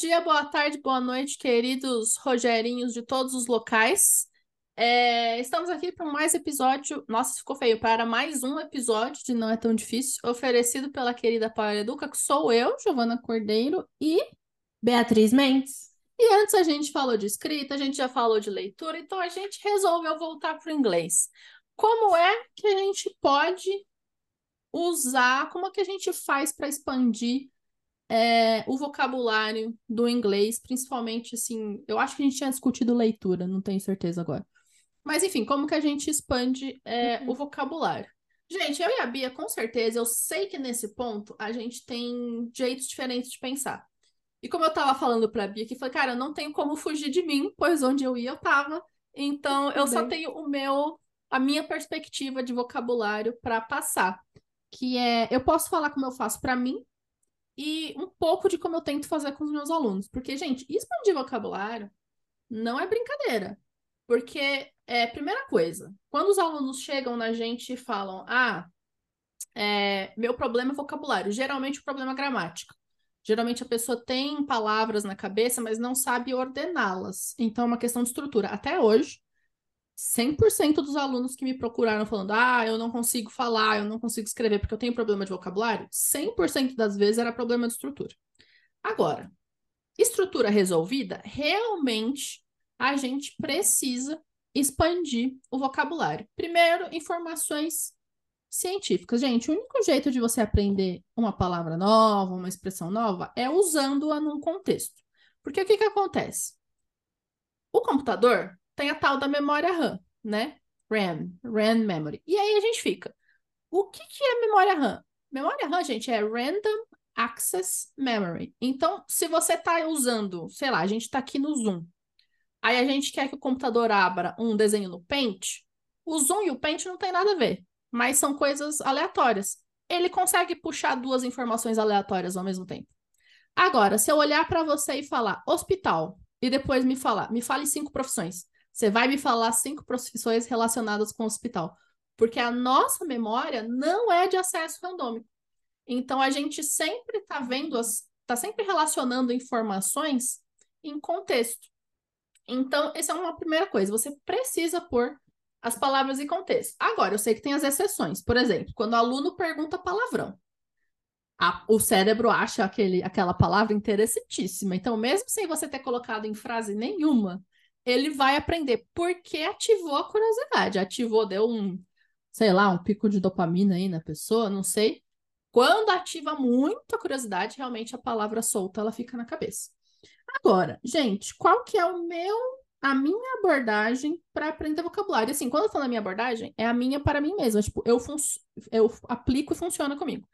dia, boa tarde, boa noite, queridos Rogerinhos de todos os locais. É, estamos aqui para mais episódio. Nossa, ficou feio. Para mais um episódio de Não é Tão Difícil, oferecido pela querida Paula Educa, que sou eu, Giovana Cordeiro e Beatriz Mendes. E antes a gente falou de escrita, a gente já falou de leitura, então a gente resolveu voltar para o inglês. Como é que a gente pode usar, como é que a gente faz para expandir é, o vocabulário do inglês, principalmente assim, eu acho que a gente tinha discutido leitura, não tenho certeza agora. Mas enfim, como que a gente expande é, uhum. o vocabulário? Gente, eu e a Bia, com certeza, eu sei que nesse ponto a gente tem jeitos diferentes de pensar. E como eu tava falando pra Bia, que foi, cara, eu não tenho como fugir de mim, pois onde eu ia eu tava. Então, eu só tenho o meu, a minha perspectiva de vocabulário para passar. Que é, eu posso falar como eu faço para mim e um pouco de como eu tento fazer com os meus alunos. Porque, gente, expandir vocabulário não é brincadeira. Porque, é, primeira coisa, quando os alunos chegam na gente e falam, ah, é, meu problema é vocabulário, geralmente o problema é gramática. Geralmente a pessoa tem palavras na cabeça, mas não sabe ordená-las. Então é uma questão de estrutura. Até hoje, 100% dos alunos que me procuraram falando, ah, eu não consigo falar, eu não consigo escrever porque eu tenho problema de vocabulário, 100% das vezes era problema de estrutura. Agora, estrutura resolvida, realmente a gente precisa expandir o vocabulário. Primeiro, informações científicas. Gente, o único jeito de você aprender uma palavra nova, uma expressão nova, é usando-a num contexto. Porque o que, que acontece? O computador tem a tal da memória RAM, né? RAM, RAM memory. E aí a gente fica. O que, que é memória RAM? Memória RAM, gente, é Random Access Memory. Então, se você está usando, sei lá, a gente está aqui no Zoom. Aí a gente quer que o computador abra um desenho no Paint. O Zoom e o Paint não tem nada a ver, mas são coisas aleatórias. Ele consegue puxar duas informações aleatórias ao mesmo tempo. Agora, se eu olhar para você e falar hospital e depois me falar, me fale cinco profissões, você vai me falar cinco profissões relacionadas com o hospital, porque a nossa memória não é de acesso randômico. Então a gente sempre está vendo está sempre relacionando informações em contexto. Então, essa é uma primeira coisa. Você precisa pôr as palavras em contexto. Agora, eu sei que tem as exceções. Por exemplo, quando o aluno pergunta palavrão. A, o cérebro acha aquele, aquela palavra interessantíssima. Então, mesmo sem você ter colocado em frase nenhuma, ele vai aprender porque ativou a curiosidade. Ativou, deu um, sei lá, um pico de dopamina aí na pessoa, não sei. Quando ativa muito a curiosidade, realmente a palavra solta ela fica na cabeça. Agora, gente, qual que é o meu, a minha abordagem para aprender vocabulário? Assim, quando eu falo a minha abordagem, é a minha para mim mesma. Tipo, eu, eu aplico e funciona comigo.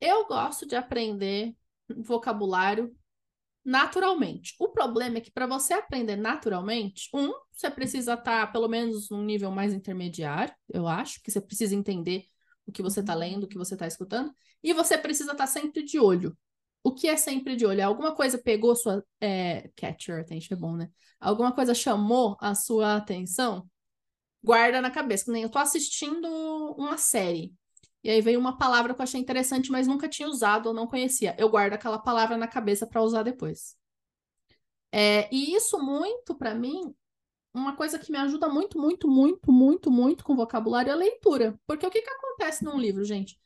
Eu gosto de aprender vocabulário naturalmente. O problema é que para você aprender naturalmente, um, você precisa estar tá, pelo menos num nível mais intermediário, eu acho, que você precisa entender o que você está lendo, o que você está escutando, e você precisa estar tá sempre de olho. O que é sempre de olho? Alguma coisa pegou sua. É, catch your attention é bom, né? Alguma coisa chamou a sua atenção? Guarda na cabeça. Que nem eu tô assistindo uma série. E aí veio uma palavra que eu achei interessante, mas nunca tinha usado ou não conhecia. Eu guardo aquela palavra na cabeça para usar depois. É, e isso muito, para mim, uma coisa que me ajuda muito, muito, muito, muito, muito com vocabulário é a leitura. Porque o que, que acontece num livro, gente?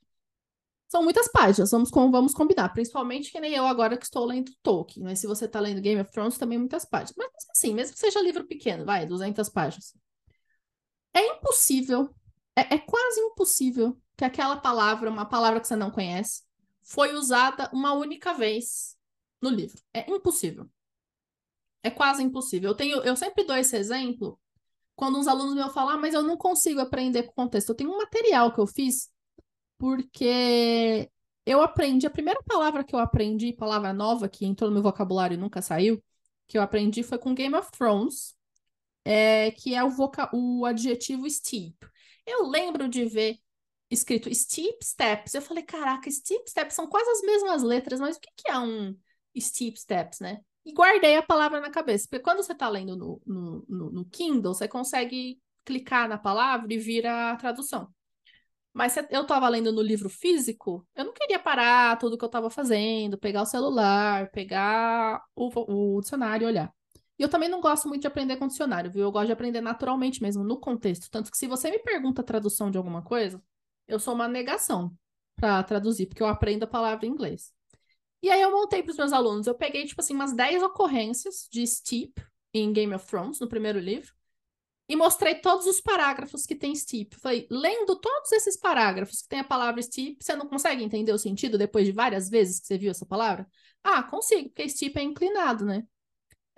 São muitas páginas, vamos, vamos combinar. Principalmente que nem eu agora que estou lendo Tolkien. Mas se você está lendo Game of Thrones, também muitas páginas. Mas assim, mesmo que seja livro pequeno, vai, 200 páginas. É impossível, é, é quase impossível que aquela palavra, uma palavra que você não conhece, foi usada uma única vez no livro. É impossível. É quase impossível. Eu tenho, eu sempre dou esse exemplo quando uns alunos me falam, ah, mas eu não consigo aprender com contexto. Eu tenho um material que eu fiz porque eu aprendi, a primeira palavra que eu aprendi, palavra nova que entrou no meu vocabulário e nunca saiu, que eu aprendi foi com Game of Thrones, é, que é o, voca o adjetivo steep. Eu lembro de ver escrito steep steps. Eu falei, caraca, steep steps são quase as mesmas letras, mas o que, que é um steep steps, né? E guardei a palavra na cabeça, porque quando você está lendo no, no, no, no Kindle, você consegue clicar na palavra e vir a tradução. Mas eu estava lendo no livro físico, eu não queria parar tudo que eu estava fazendo, pegar o celular, pegar o, o dicionário e olhar. E eu também não gosto muito de aprender com dicionário, viu? Eu gosto de aprender naturalmente mesmo, no contexto. Tanto que se você me pergunta a tradução de alguma coisa, eu sou uma negação para traduzir, porque eu aprendo a palavra em inglês. E aí eu montei para os meus alunos. Eu peguei, tipo assim, umas 10 ocorrências de Steep em Game of Thrones, no primeiro livro, e mostrei todos os parágrafos que tem Steep. Falei, lendo todos esses parágrafos que tem a palavra Steep, você não consegue entender o sentido depois de várias vezes que você viu essa palavra? Ah, consigo, porque Steep é inclinado, né?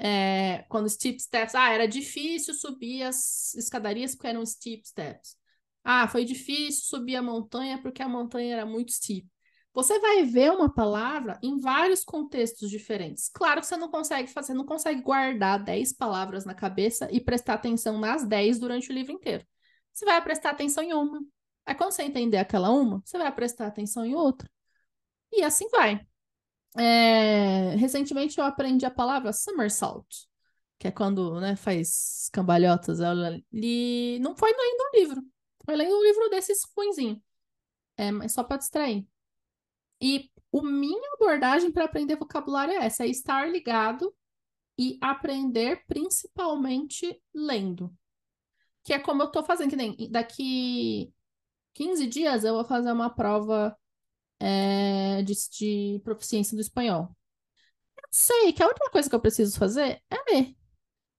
É, quando steep steps, ah, era difícil subir as escadarias porque eram steep steps. Ah, foi difícil subir a montanha porque a montanha era muito steep. Você vai ver uma palavra em vários contextos diferentes. Claro que você não consegue fazer, não consegue guardar 10 palavras na cabeça e prestar atenção nas 10 durante o livro inteiro. Você vai prestar atenção em uma. Aí quando você entender aquela uma, você vai prestar atenção em outra. E assim vai. É... Recentemente eu aprendi a palavra somersault, que é quando né, faz cambalhotas. li... Não foi lendo um livro, foi lendo um livro desses ruinzinho. É, mas só para distrair. E a minha abordagem para aprender vocabulário é essa: é estar ligado e aprender principalmente lendo. Que é como eu estou fazendo, que nem daqui 15 dias eu vou fazer uma prova é, de, de proficiência do espanhol. Eu sei que a única coisa que eu preciso fazer é ler.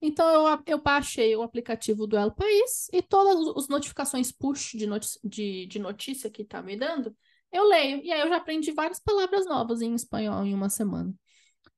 Então eu, eu baixei o aplicativo do El País e todas as notificações push de, de, de notícia que tá me dando, eu leio. E aí eu já aprendi várias palavras novas em espanhol em uma semana.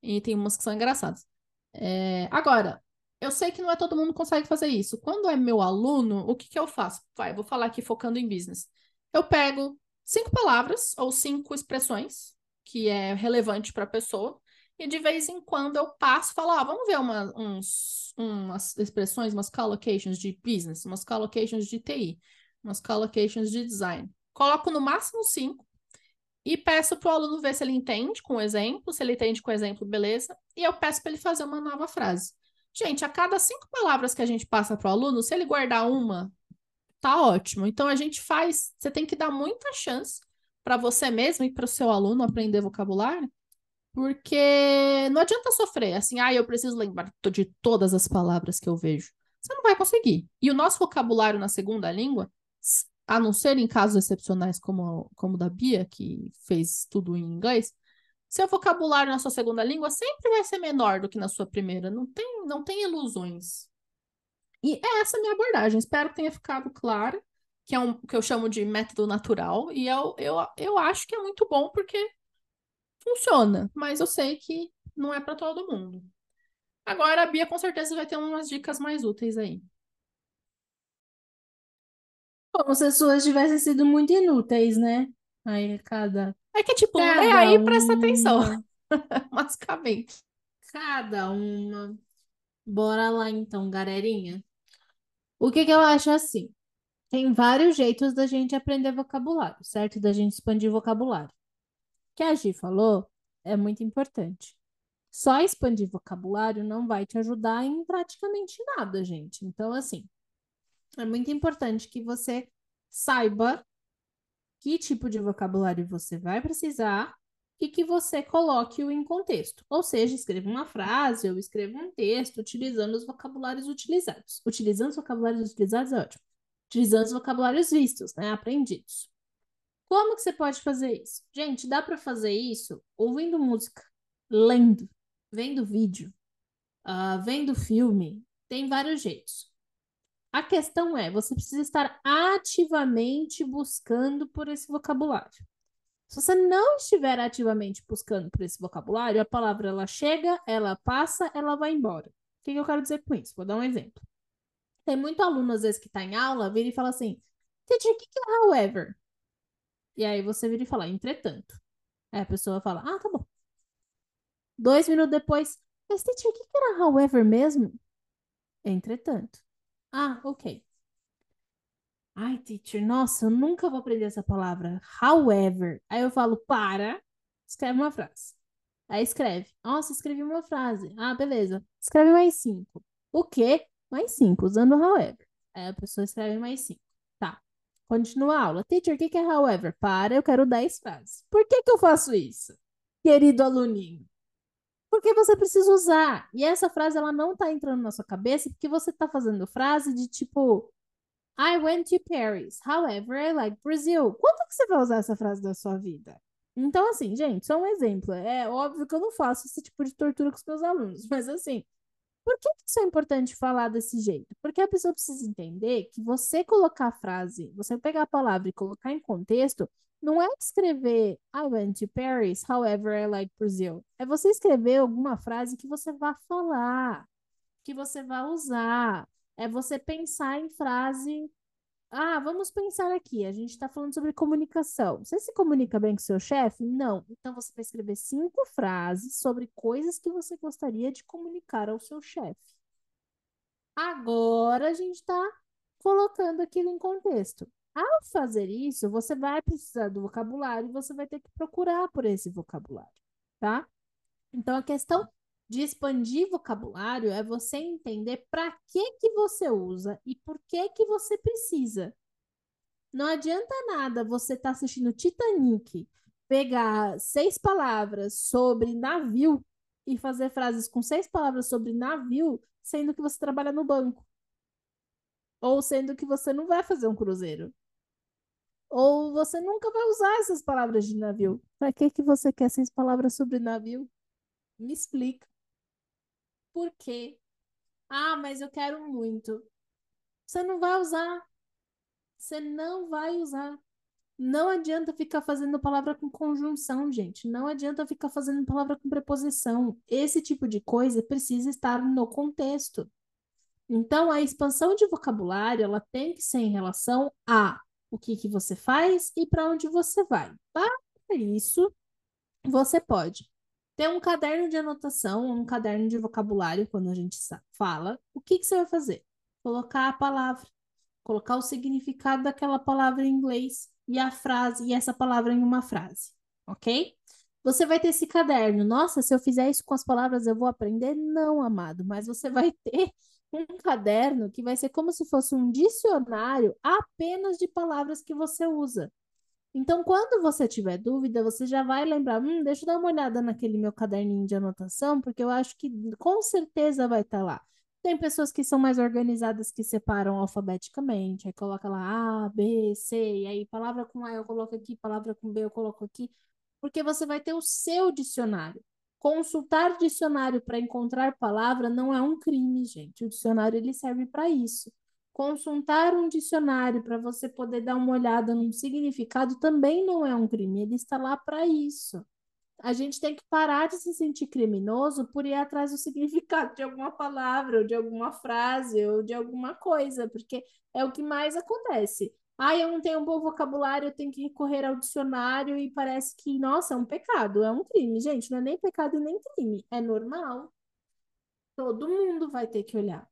E tem umas que são engraçadas. É... Agora, eu sei que não é todo mundo que consegue fazer isso. Quando é meu aluno, o que, que eu faço? Vai, vou falar aqui focando em business. Eu pego cinco palavras ou cinco expressões que é relevante para a pessoa e de vez em quando eu passo e falo, ah, vamos ver uma, uns, umas expressões, umas collocations de business, umas collocations de TI, umas collocations de design. Coloco no máximo cinco e peço para o aluno ver se ele entende com o exemplo, se ele entende com o exemplo, beleza, e eu peço para ele fazer uma nova frase. Gente, a cada cinco palavras que a gente passa para o aluno, se ele guardar uma tá ótimo. Então a gente faz, você tem que dar muita chance para você mesmo e para o seu aluno aprender vocabulário, porque não adianta sofrer assim, ah, eu preciso lembrar de todas as palavras que eu vejo. Você não vai conseguir. E o nosso vocabulário na segunda língua, a não ser em casos excepcionais como como o da Bia, que fez tudo em inglês, seu vocabulário na sua segunda língua sempre vai ser menor do que na sua primeira. Não tem, não tem ilusões. E é essa a minha abordagem. Espero que tenha ficado claro, que é um que eu chamo de método natural. E eu, eu, eu acho que é muito bom porque funciona, mas eu sei que não é para todo mundo. Agora a Bia com certeza vai ter umas dicas mais úteis aí. Como se as suas tivessem sido muito inúteis, né? Aí cada. É que, tipo, cada lê aí e presta atenção. Basicamente. Cada uma. Bora lá então, galerinha. O que que eu acho assim? Tem vários jeitos da gente aprender vocabulário, certo? Da gente expandir vocabulário. Que a Gi falou é muito importante. Só expandir vocabulário não vai te ajudar em praticamente nada, gente. Então, assim, é muito importante que você saiba que tipo de vocabulário você vai precisar e que você coloque-o em contexto. Ou seja, escreva uma frase ou escreva um texto utilizando os vocabulários utilizados. Utilizando os vocabulários utilizados é ótimo. Utilizando os vocabulários vistos, né, aprendidos. Como que você pode fazer isso? Gente, dá para fazer isso ouvindo música, lendo, vendo vídeo, uh, vendo filme. Tem vários jeitos. A questão é, você precisa estar ativamente buscando por esse vocabulário. Se você não estiver ativamente buscando por esse vocabulário, a palavra ela chega, ela passa, ela vai embora. O que, eu quero dizer com isso? Vou dar um exemplo. Tem muito aluno, às vezes, que está em aula, vira e fala assim, teacher, o que é however? E aí você vira e fala, entretanto. Aí a pessoa fala, ah, tá bom. Dois minutos depois, mas teacher, o que, era however mesmo? Entretanto. Ah, ok. Ai, teacher, nossa, eu nunca vou aprender essa palavra. However. Aí eu falo, para, escreve uma frase. Aí escreve. Nossa, escrevi uma frase. Ah, beleza. Escreve mais cinco. O quê? Mais cinco, usando however. Aí a pessoa escreve mais cinco. Continua a aula. Teacher, o que, é however? Para, eu quero 10 frases. Por que, que eu faço isso, querido aluninho? Porque você precisa usar. E essa frase ela não tá entrando na sua cabeça porque você tá fazendo frase de tipo I went to Paris. However, I like Brazil. Quanto que você vai usar essa frase da sua vida? Então, assim, gente, só um exemplo. É óbvio que eu não faço esse tipo de tortura com os meus alunos, mas assim, por que isso é importante falar desse jeito? Porque a pessoa precisa entender que você colocar a frase, você pegar a palavra e colocar em contexto, não é escrever I went to Paris, however I like Brazil. É você escrever alguma frase que você vá falar, que você vá usar. É você pensar em frase. Ah, vamos pensar aqui. A gente está falando sobre comunicação. Você se comunica bem com seu chefe? Não. Então você vai escrever cinco frases sobre coisas que você gostaria de comunicar ao seu chefe. Agora a gente está colocando aquilo em contexto. Ao fazer isso, você vai precisar do vocabulário e você vai ter que procurar por esse vocabulário, tá? Então a questão de expandir vocabulário é você entender para que que você usa e por que que você precisa. Não adianta nada você estar tá assistindo Titanic, pegar seis palavras sobre navio e fazer frases com seis palavras sobre navio, sendo que você trabalha no banco. Ou sendo que você não vai fazer um cruzeiro. Ou você nunca vai usar essas palavras de navio. Para que que você quer essas palavras sobre navio? Me explica. Por quê? Ah, mas eu quero muito. Você não vai usar. Você não vai usar. Não adianta ficar fazendo palavra com conjunção, gente. Não adianta ficar fazendo palavra com preposição. Esse tipo de coisa precisa estar no contexto. Então, a expansão de vocabulário, ela tem que ser em relação a o que, que você faz e para onde você vai. Para isso, você pode ter um caderno de anotação, um caderno de vocabulário, quando a gente fala. O que, que você vai fazer? Colocar a palavra, colocar o significado daquela palavra em inglês e a frase, e essa palavra em uma frase, ok? Você vai ter esse caderno. Nossa, se eu fizer isso com as palavras, eu vou aprender? Não, amado, mas você vai ter um caderno que vai ser como se fosse um dicionário apenas de palavras que você usa. Então, quando você tiver dúvida, você já vai lembrar, hum, deixa eu dar uma olhada naquele meu caderninho de anotação, porque eu acho que com certeza vai estar tá lá. Tem pessoas que são mais organizadas que separam alfabeticamente, aí coloca lá A, B, C, e aí palavra com A eu coloco aqui, palavra com B eu coloco aqui, porque você vai ter o seu dicionário. Consultar dicionário para encontrar palavra não é um crime, gente. O dicionário ele serve para isso. Consultar um dicionário para você poder dar uma olhada num significado também não é um crime, ele está lá para isso. A gente tem que parar de se sentir criminoso por ir atrás do significado de alguma palavra, ou de alguma frase, ou de alguma coisa, porque é o que mais acontece. Ah, eu não tenho um bom vocabulário, eu tenho que recorrer ao dicionário e parece que, nossa, é um pecado, é um crime. Gente, não é nem pecado nem crime, é normal. Todo mundo vai ter que olhar.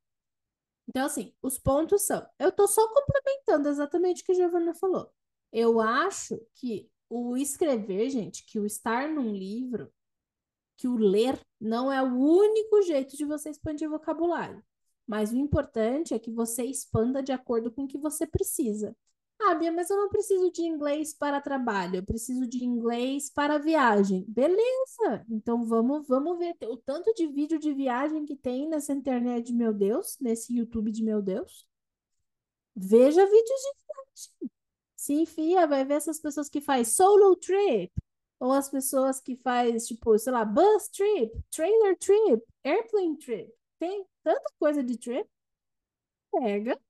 Então, assim, os pontos são. Eu tô só complementando exatamente o que a Giovana falou. Eu acho que o escrever, gente, que o estar num livro, que o ler, não é o único jeito de você expandir vocabulário. Mas o importante é que você expanda de acordo com o que você precisa. Ah, Bia, mas eu não preciso de inglês para trabalho, eu preciso de inglês para viagem. Beleza, então vamos, vamos ver o tanto de vídeo de viagem que tem nessa internet, meu Deus, nesse YouTube de meu Deus. Veja vídeos de viagem. Se enfia, vai ver essas pessoas que faz solo trip, ou as pessoas que faz, tipo, sei lá, bus trip, trailer trip, airplane trip. Tem tanta coisa de trip. Pega,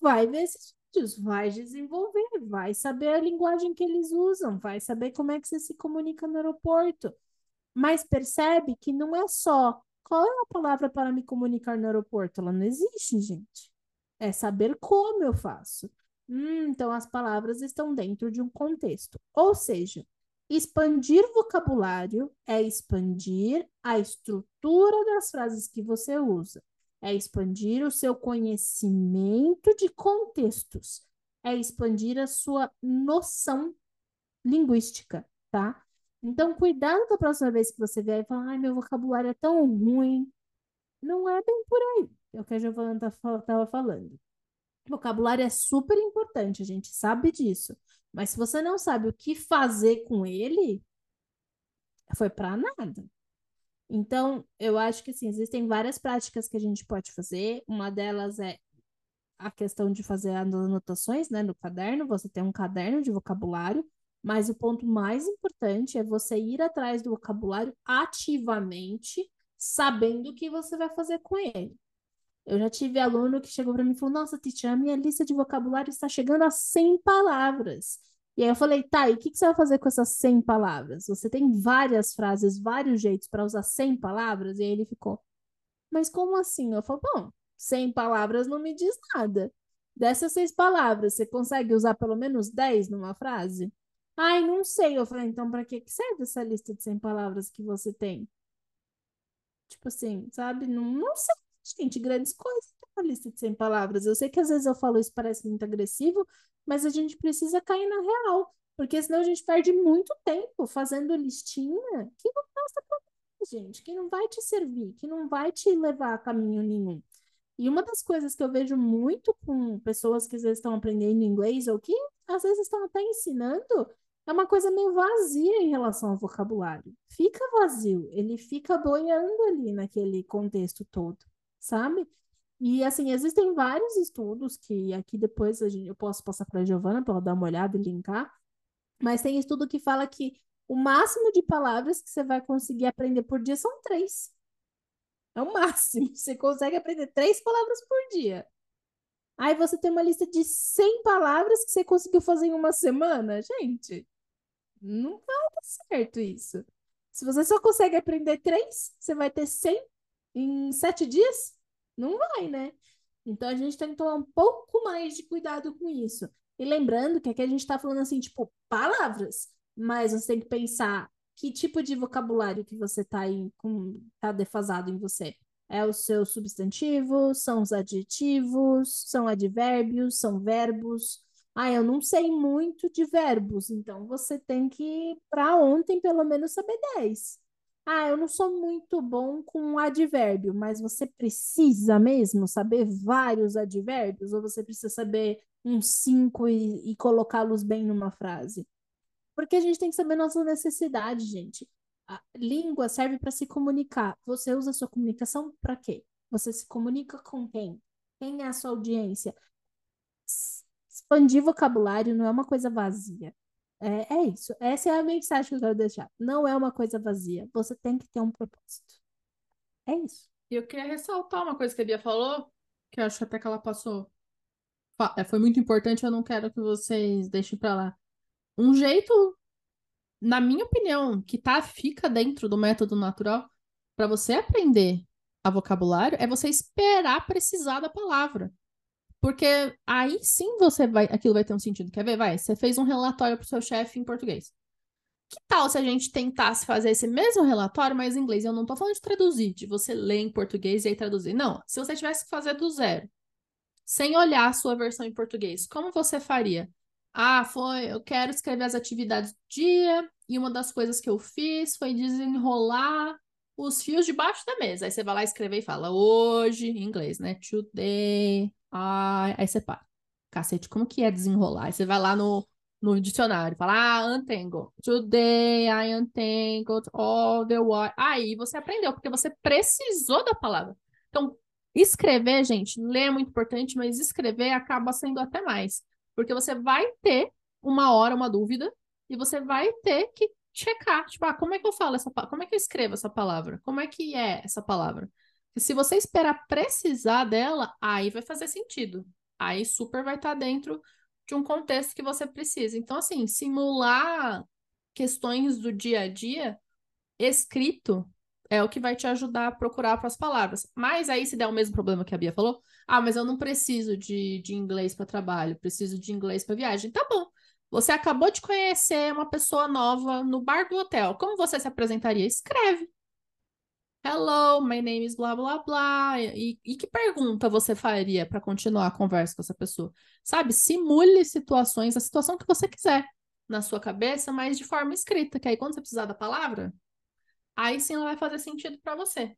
vai ver esses vai desenvolver, vai saber a linguagem que eles usam, vai saber como é que você se comunica no aeroporto. Mas percebe que não é só qual é a palavra para me comunicar no aeroporto, ela não existe, gente. É saber como eu faço. Hum, então as palavras estão dentro de um contexto. Ou seja, expandir vocabulário é expandir a estrutura das frases que você usa é expandir o seu conhecimento de contextos, é expandir a sua noção linguística, tá? Então, cuidado da próxima vez que você vier e falar, ai, meu vocabulário é tão ruim. Não é bem por aí, é o que a Giovana estava tá falando. Vocabulário é super importante, a gente sabe disso. Mas se você não sabe o que fazer com ele, foi para nada. Então, eu acho que assim, existem várias práticas que a gente pode fazer. Uma delas é a questão de fazer anotações, né, no caderno. Você tem um caderno de vocabulário, mas o ponto mais importante é você ir atrás do vocabulário ativamente, sabendo o que você vai fazer com ele. Eu já tive aluno que chegou para mim e falou: Nossa, teacher, a minha lista de vocabulário está chegando a 100 palavras. E aí eu falei: Tá, e o que, que você vai fazer com essas 100 palavras? Você tem várias frases, vários jeitos para usar 100 palavras? E aí ele ficou: Mas como assim? Eu falei: Bom, 100 palavras não me diz nada. Dessas seis palavras, você consegue usar pelo menos 10 numa frase? Ai, não sei. Eu falei: Então, para que serve essa lista de 100 palavras que você tem? Tipo assim, sabe? Não, não sei gente, grandes coisas na lista de 100 palavras. Eu sei que às vezes eu falo isso parece muito agressivo, mas a gente precisa cair na real, porque senão a gente perde muito tempo fazendo listinha que não passa pra gente, que não vai te servir, que não vai te levar a caminho nenhum. E uma das coisas que eu vejo muito com pessoas que às vezes estão aprendendo inglês ou que às vezes estão até ensinando é uma coisa meio vazia em relação ao vocabulário. Fica vazio, ele fica boiando ali naquele contexto todo sabe? E assim, existem vários estudos que aqui depois gente, eu posso passar para a Giovana para ela dar uma olhada e linkar, mas tem estudo que fala que o máximo de palavras que você vai conseguir aprender por dia são três. É o máximo. Você consegue aprender três palavras por dia. Aí você tem uma lista de 100 palavras que você conseguiu fazer em uma semana. Gente, não vai dar certo isso. Se você só consegue aprender três, você vai ter 100 em sete dias? Não vai, né? Então a gente tem que tomar um pouco mais de cuidado com isso. E lembrando que aqui a gente está falando assim, tipo, palavras, mas você tem que pensar que tipo de vocabulário que você está com tá defasado em você. É o seu substantivo, são os adjetivos, são advérbios, são verbos. Ah, eu não sei muito de verbos, então você tem que, para ontem, pelo menos saber 10. Ah, eu não sou muito bom com advérbio, mas você precisa mesmo saber vários advérbios ou você precisa saber uns cinco e, e colocá-los bem numa frase? Porque a gente tem que saber nossa necessidade, gente. A língua serve para se comunicar. Você usa a sua comunicação para quê? Você se comunica com quem? Quem é a sua audiência? Expandir vocabulário não é uma coisa vazia. É, é isso. Essa é a mensagem que eu quero deixar. Não é uma coisa vazia. Você tem que ter um propósito. É isso. E eu queria ressaltar uma coisa que a Bia falou, que eu acho até que ela passou. É, foi muito importante, eu não quero que vocês deixem pra lá. Um jeito, na minha opinião, que tá, fica dentro do método natural para você aprender a vocabulário é você esperar precisar da palavra. Porque aí sim você vai, aquilo vai ter um sentido. Quer ver? Vai, você fez um relatório para o seu chefe em português. Que tal se a gente tentasse fazer esse mesmo relatório, mas em inglês? Eu não estou falando de traduzir, de você ler em português e aí traduzir. Não, se você tivesse que fazer do zero, sem olhar a sua versão em português, como você faria? Ah, foi, eu quero escrever as atividades do dia, e uma das coisas que eu fiz foi desenrolar os fios debaixo da mesa. Aí você vai lá escrever e fala hoje, em inglês, né? Today, I... aí você para. Cacete, como que é desenrolar? Aí você vai lá no, no dicionário, fala, ah, untangle. Today I untangled all the wire. Aí você aprendeu, porque você precisou da palavra. Então, escrever, gente, ler é muito importante, mas escrever acaba sendo até mais. Porque você vai ter uma hora, uma dúvida, e você vai ter que checar, tipo, ah, como é que eu falo essa como é que eu escrevo essa palavra? Como é que é essa palavra? Se você esperar precisar dela, aí vai fazer sentido. Aí super vai estar tá dentro de um contexto que você precisa. Então, assim, simular questões do dia a dia escrito é o que vai te ajudar a procurar para as palavras. Mas aí, se der o mesmo problema que a Bia falou, ah, mas eu não preciso de, de inglês para trabalho, preciso de inglês para viagem. Tá bom. Você acabou de conhecer uma pessoa nova no bar do hotel. Como você se apresentaria? Escreve. Hello, my name is blá blá blá. E, e que pergunta você faria para continuar a conversa com essa pessoa? Sabe? Simule situações, a situação que você quiser na sua cabeça, mas de forma escrita, que aí quando você precisar da palavra, aí sim ela vai fazer sentido para você.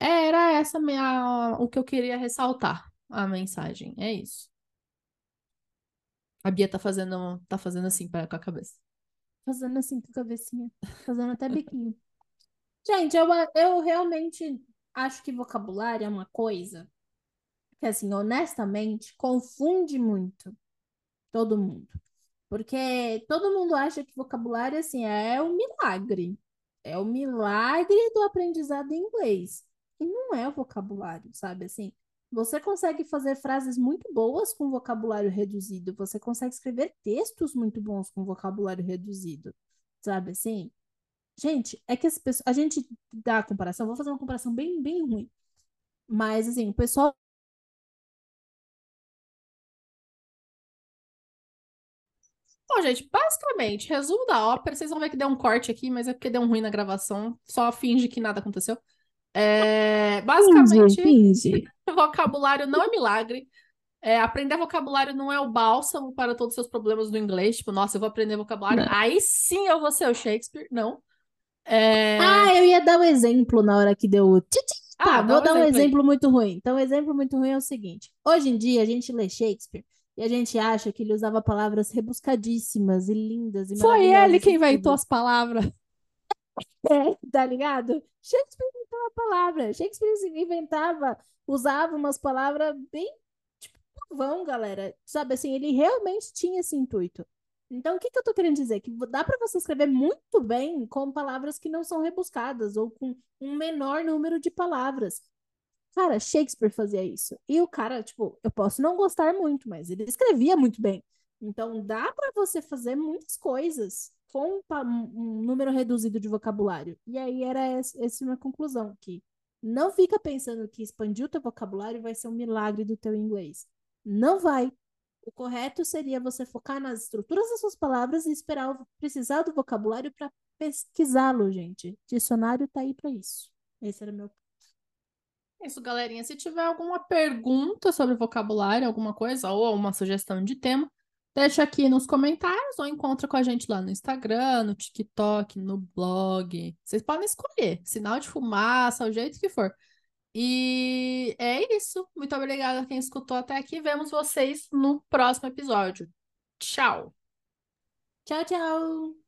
Era essa minha, o que eu queria ressaltar. a mensagem. É isso. A Bia tá fazendo, tá fazendo assim pra, com a cabeça. Fazendo assim com a cabecinha. Fazendo até biquinho. Gente, eu, eu realmente acho que vocabulário é uma coisa que, assim, honestamente, confunde muito todo mundo. Porque todo mundo acha que vocabulário, assim, é um milagre. É o milagre do aprendizado em inglês. E não é o vocabulário, sabe? Assim, você consegue fazer frases muito boas com vocabulário reduzido. Você consegue escrever textos muito bons com vocabulário reduzido. Sabe assim? Gente, é que as pessoas, a gente dá a comparação, vou fazer uma comparação bem, bem ruim. Mas, assim, o pessoal Bom, gente, basicamente, resumo da ópera. Vocês vão ver que deu um corte aqui, mas é porque deu um ruim na gravação. Só finge que nada aconteceu. É, basicamente, finge. vocabulário não é milagre. É, aprender vocabulário não é o bálsamo para todos os seus problemas do inglês. Tipo, nossa, eu vou aprender vocabulário. Não. Aí sim eu vou ser o Shakespeare. Não. É... Ah, eu ia dar um exemplo na hora que deu o titi. Tá, Ah, vou um dar um exemplo muito ruim. Então, o exemplo muito ruim é o seguinte: hoje em dia a gente lê Shakespeare e a gente acha que ele usava palavras rebuscadíssimas e lindas e Foi ele maravilhosas que e inventou as palavras. É, tá ligado? Shakespeare inventou a palavra. Shakespeare inventava, usava umas palavras bem tipo vão, galera. Sabe assim, ele realmente tinha esse intuito. Então, o que que eu tô querendo dizer? Que dá pra você escrever muito bem com palavras que não são rebuscadas ou com um menor número de palavras. Cara, Shakespeare fazia isso. E o cara, tipo, eu posso não gostar muito, mas ele escrevia muito bem. Então, dá pra você fazer muitas coisas com um número reduzido de vocabulário. E aí era essa minha conclusão, que não fica pensando que expandir o teu vocabulário vai ser um milagre do teu inglês. Não vai. O correto seria você focar nas estruturas das suas palavras e esperar o- precisar do vocabulário para pesquisá-lo, gente. Dicionário tá aí para isso. Esse era meu Isso, galerinha. Se tiver alguma pergunta sobre vocabulário, alguma coisa, ou uma sugestão de tema, deixa aqui nos comentários ou encontra com a gente lá no Instagram, no TikTok, no blog. Vocês podem escolher, sinal de fumaça, o jeito que for. E é isso. Muito obrigada a quem escutou até aqui. Vemos vocês no próximo episódio. Tchau! Tchau, tchau!